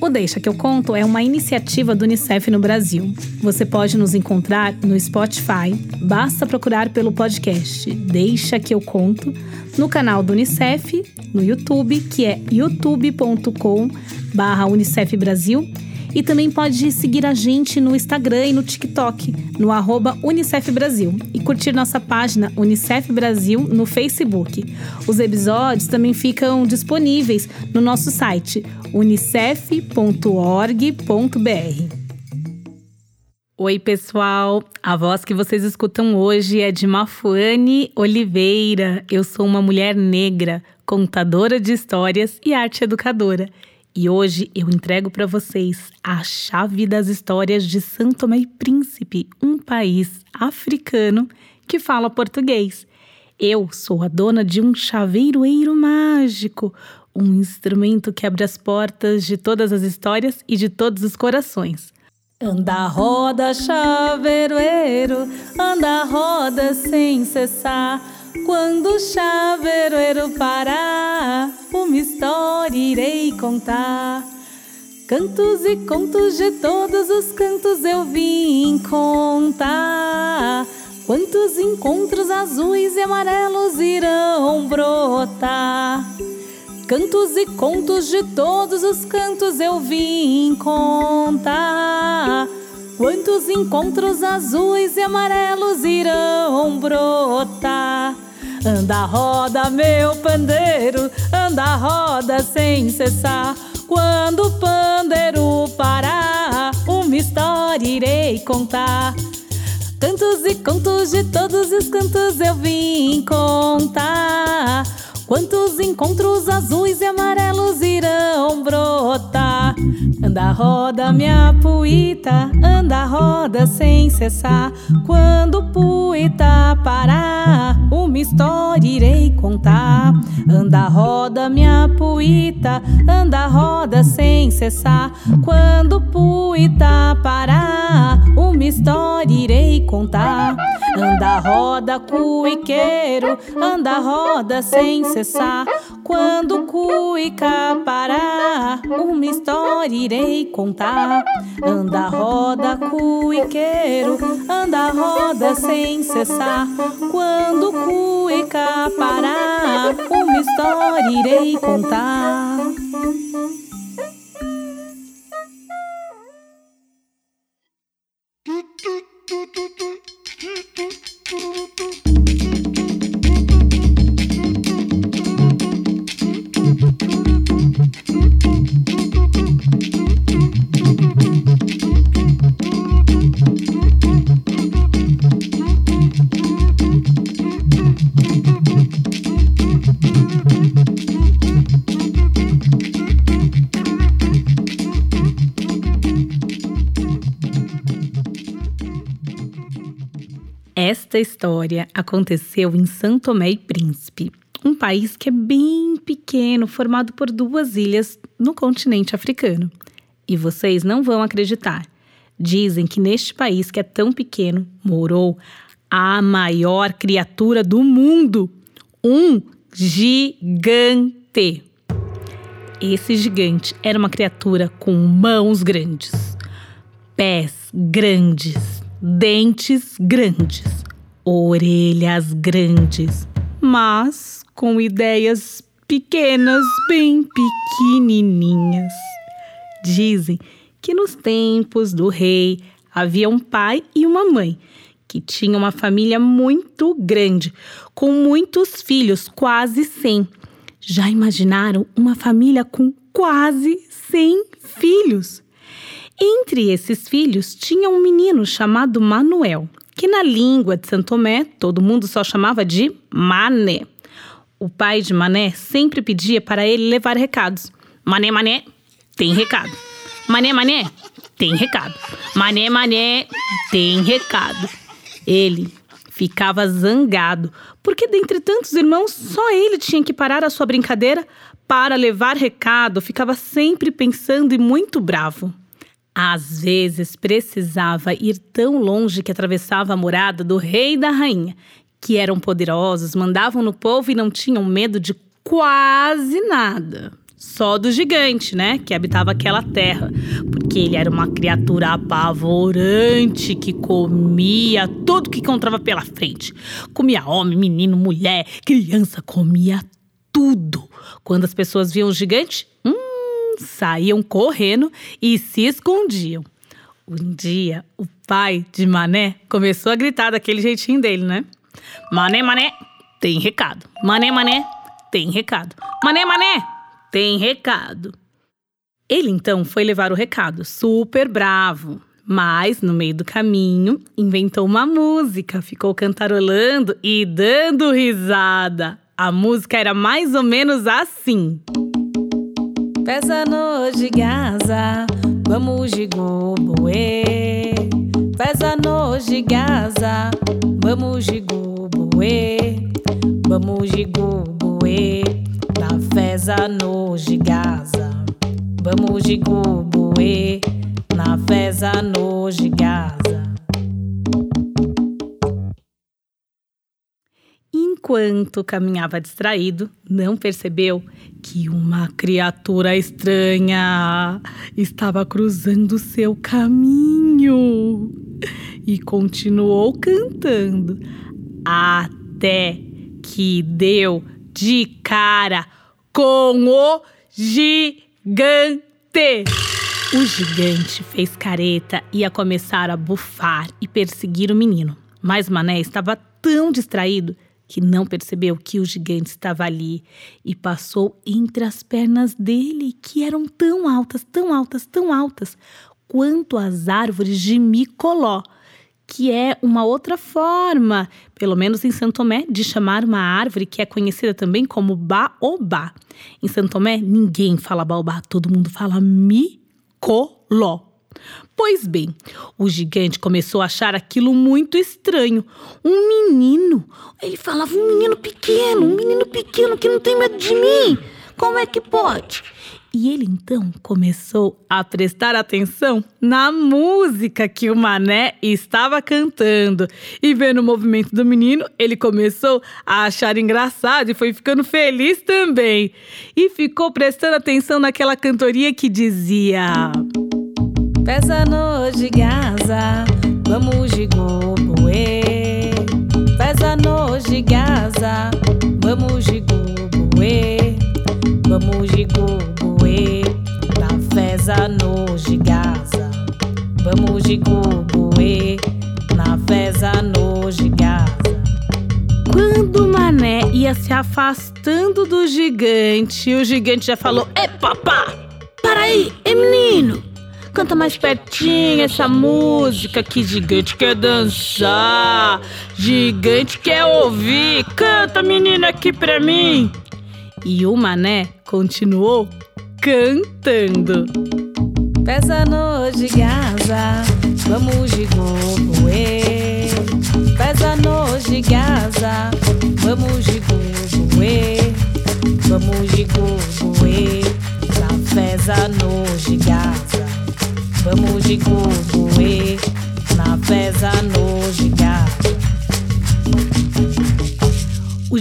O Deixa que eu conto é uma iniciativa do Unicef no Brasil. Você pode nos encontrar no Spotify, basta procurar pelo podcast Deixa que eu conto, no canal do Unicef, no YouTube, que é youtube.com/unicef Brasil, e também pode seguir a gente no Instagram e no TikTok, no arroba Unicef Brasil, e curtir nossa página Unicef Brasil no Facebook. Os episódios também ficam disponíveis no nosso site unicef.org.br. Oi, pessoal! A voz que vocês escutam hoje é de Mafuane Oliveira. Eu sou uma mulher negra, contadora de histórias e arte educadora. E hoje eu entrego para vocês a chave das histórias de São Tomé e Príncipe, um país africano que fala português. Eu sou a dona de um chaveiroeiro mágico, um instrumento que abre as portas de todas as histórias e de todos os corações. Anda, roda, chaveiroeiro, anda, roda sem cessar. Quando o chaveiroeiro parar, história irei contar. Cantos e contos de todos os cantos eu vim contar. Quantos encontros azuis e amarelos irão brotar? Cantos e contos de todos os cantos eu vim contar. Quantos encontros azuis e amarelos irão brotar? Anda, roda, meu pandeiro, anda, roda sem cessar. Quando o pandeiro parar, uma história irei contar. Cantos e contos de todos os cantos eu vim contar. Quantos encontros azuis e amarelos brotar? Anda, roda, minha puita, anda, roda sem cessar. Quando o puita parar, uma história irei contar. Anda, roda, minha puita, anda, roda sem cessar. Quando o puita parar, uma história irei contar. Anda, roda, cuiqueiro, anda, roda sem cessar. Quando cuica parar, uma história irei contar. Anda, roda, cuiqueiro, anda, roda sem cessar. Quando cuica parar, uma história irei contar. Esta história aconteceu em São Tomé e Príncipe, um país que é bem pequeno, formado por duas ilhas no continente africano. E vocês não vão acreditar. Dizem que neste país que é tão pequeno morou a maior criatura do mundo, um gigante. Esse gigante era uma criatura com mãos grandes, pés grandes, dentes grandes, orelhas grandes, mas com ideias pequenas, bem pequenininhas. Dizem que nos tempos do rei havia um pai e uma mãe que tinham uma família muito grande, com muitos filhos, quase 100. Já imaginaram uma família com quase 100 filhos? Entre esses filhos tinha um menino chamado Manuel, que na língua de Santo Tomé todo mundo só chamava de Mané. O pai de Mané sempre pedia para ele levar recados. Mané, Mané, tem recado. Mané, Mané, tem recado. Mané, Mané, tem recado. Ele ficava zangado porque dentre tantos irmãos, só ele tinha que parar a sua brincadeira para levar recado, ficava sempre pensando e muito bravo. Às vezes precisava ir tão longe que atravessava a morada do rei e da rainha, que eram poderosos, mandavam no povo e não tinham medo de quase nada. Só do gigante, né, que habitava aquela terra, porque ele era uma criatura apavorante que comia tudo que encontrava pela frente. Comia homem, menino, mulher, criança, comia tudo. Quando as pessoas viam o gigante, hum, saíam correndo e se escondiam. Um dia, o pai de Mané começou a gritar daquele jeitinho dele, né? Mané, mané, tem recado. Mané, mané, tem recado. Mané, mané, tem recado. Ele então foi levar o recado, super bravo. Mas, no meio do caminho, inventou uma música, ficou cantarolando e dando risada. A música era mais ou menos assim. Pesa no de Gaza, vamos de goboê. Pesa no de Gaza, vamos de goboê. Vamos de goboê, feza no de Gaza. Vamos de goboê, na feza de Gaza. Enquanto caminhava distraído, não percebeu que uma criatura estranha estava cruzando seu caminho e continuou cantando até que deu de cara com o gigante. O gigante fez careta e ia começar a bufar e perseguir o menino. Mas Mané estava tão distraído que não percebeu que o gigante estava ali e passou entre as pernas dele, que eram tão altas, tão altas, tão altas, quanto as árvores de Micoló, que é uma outra forma, pelo menos em Santo Tomé, de chamar uma árvore que é conhecida também como baobá. Em Santo Tomé, ninguém fala baobá, todo mundo fala micoló. Pois bem, o gigante começou a achar aquilo muito estranho. Um menino, ele falava um menino pequeno, um menino pequeno que não tem medo de mim. Como é que pode? E ele então começou a prestar atenção na música que o Mané estava cantando. E vendo o movimento do menino, ele começou a achar engraçado e foi ficando feliz também. E ficou prestando atenção naquela cantoria que dizia. Pesa no de Gaza, vamos de goboê. Pesa no de Gaza, vamos de goboê. Vamos de goboê, na feza no de. Vamos de goboê, na feza no de Gaza. Quando Mané ia se afastando do gigante, o gigante já falou: Ei, papá! Para aí, é menino! Canta mais pertinho essa música que gigante quer dançar, gigante quer ouvir. Canta, menina, aqui pra mim. E o Mané continuou cantando. Pesa no de Gaza, vamos de goboê. Pesa no de Gaza, vamos de goboê. Vamos de goboê, na feza no de Gaza. Vamos de goboê,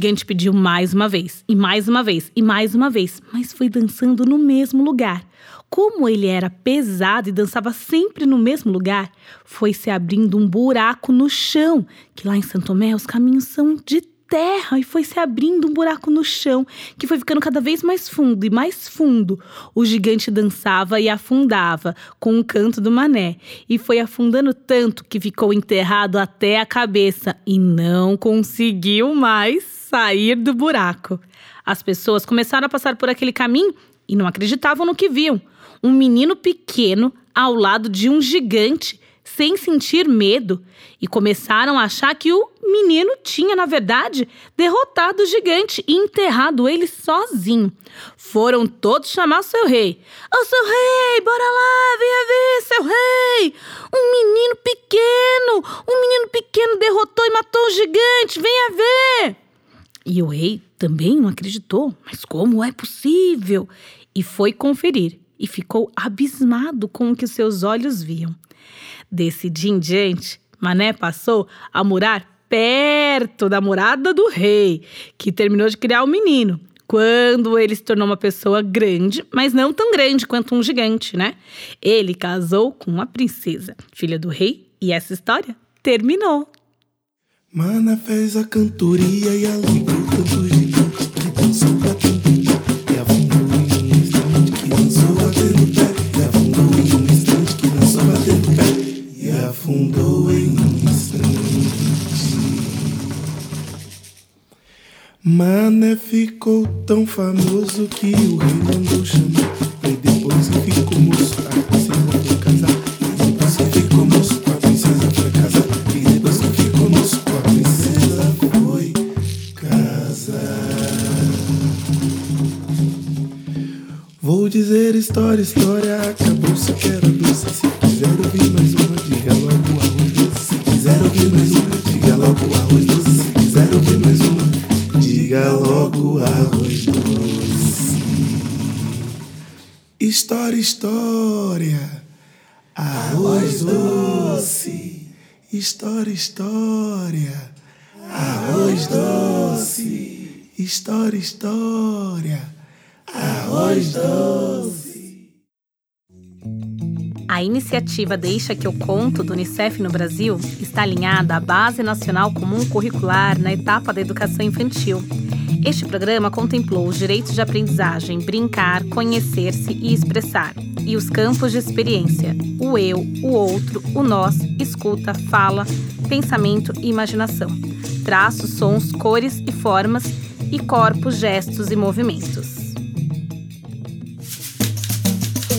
gigante pediu mais uma vez, e mais uma vez, e mais uma vez, mas foi dançando no mesmo lugar. Como ele era pesado e dançava sempre no mesmo lugar, foi se abrindo um buraco no chão, que lá em Santo Tomé os caminhos são de terra e foi se abrindo um buraco no chão, que foi ficando cada vez mais fundo e mais fundo. O gigante dançava e afundava com o canto do mané, e foi afundando tanto que ficou enterrado até a cabeça e não conseguiu mais sair do buraco. As pessoas começaram a passar por aquele caminho e não acreditavam no que viam. Um menino pequeno ao lado de um gigante sem sentir medo e começaram a achar que o menino tinha, na verdade, derrotado o gigante e enterrado ele sozinho. Foram todos chamar seu rei. Ô oh, seu rei, bora lá, venha ver, seu rei! Um menino pequeno, um menino pequeno derrotou e matou o gigante, venha ver! E o rei também não acreditou. Mas como é possível? E foi conferir e ficou abismado com o que seus olhos viam. Desse dia em diante, Mané passou a morar perto da morada do rei, que terminou de criar o menino. Quando ele se tornou uma pessoa grande, mas não tão grande quanto um gigante, né? Ele casou com uma princesa, filha do rei, e essa história terminou. Mana fez a cantoria e alegrou Mané ficou tão famoso que o rei mandou chamar história, história acabou se quero doce. Se quiser ouvir mais uma, diga logo arroz doce. Se quiser ouvir mais uma, diga logo arroz doce. Se quiser ouvir mais uma, diga logo arroz doce. História, história, arroz doce. História, história, arroz doce. História, história, arroz doce. A iniciativa Deixa que eu conto do Unicef no Brasil está alinhada à Base Nacional Comum Curricular na etapa da educação infantil. Este programa contemplou os direitos de aprendizagem, brincar, conhecer-se e expressar, e os campos de experiência: o eu, o outro, o nós, escuta, fala, pensamento e imaginação, traços, sons, cores e formas, e corpos, gestos e movimentos.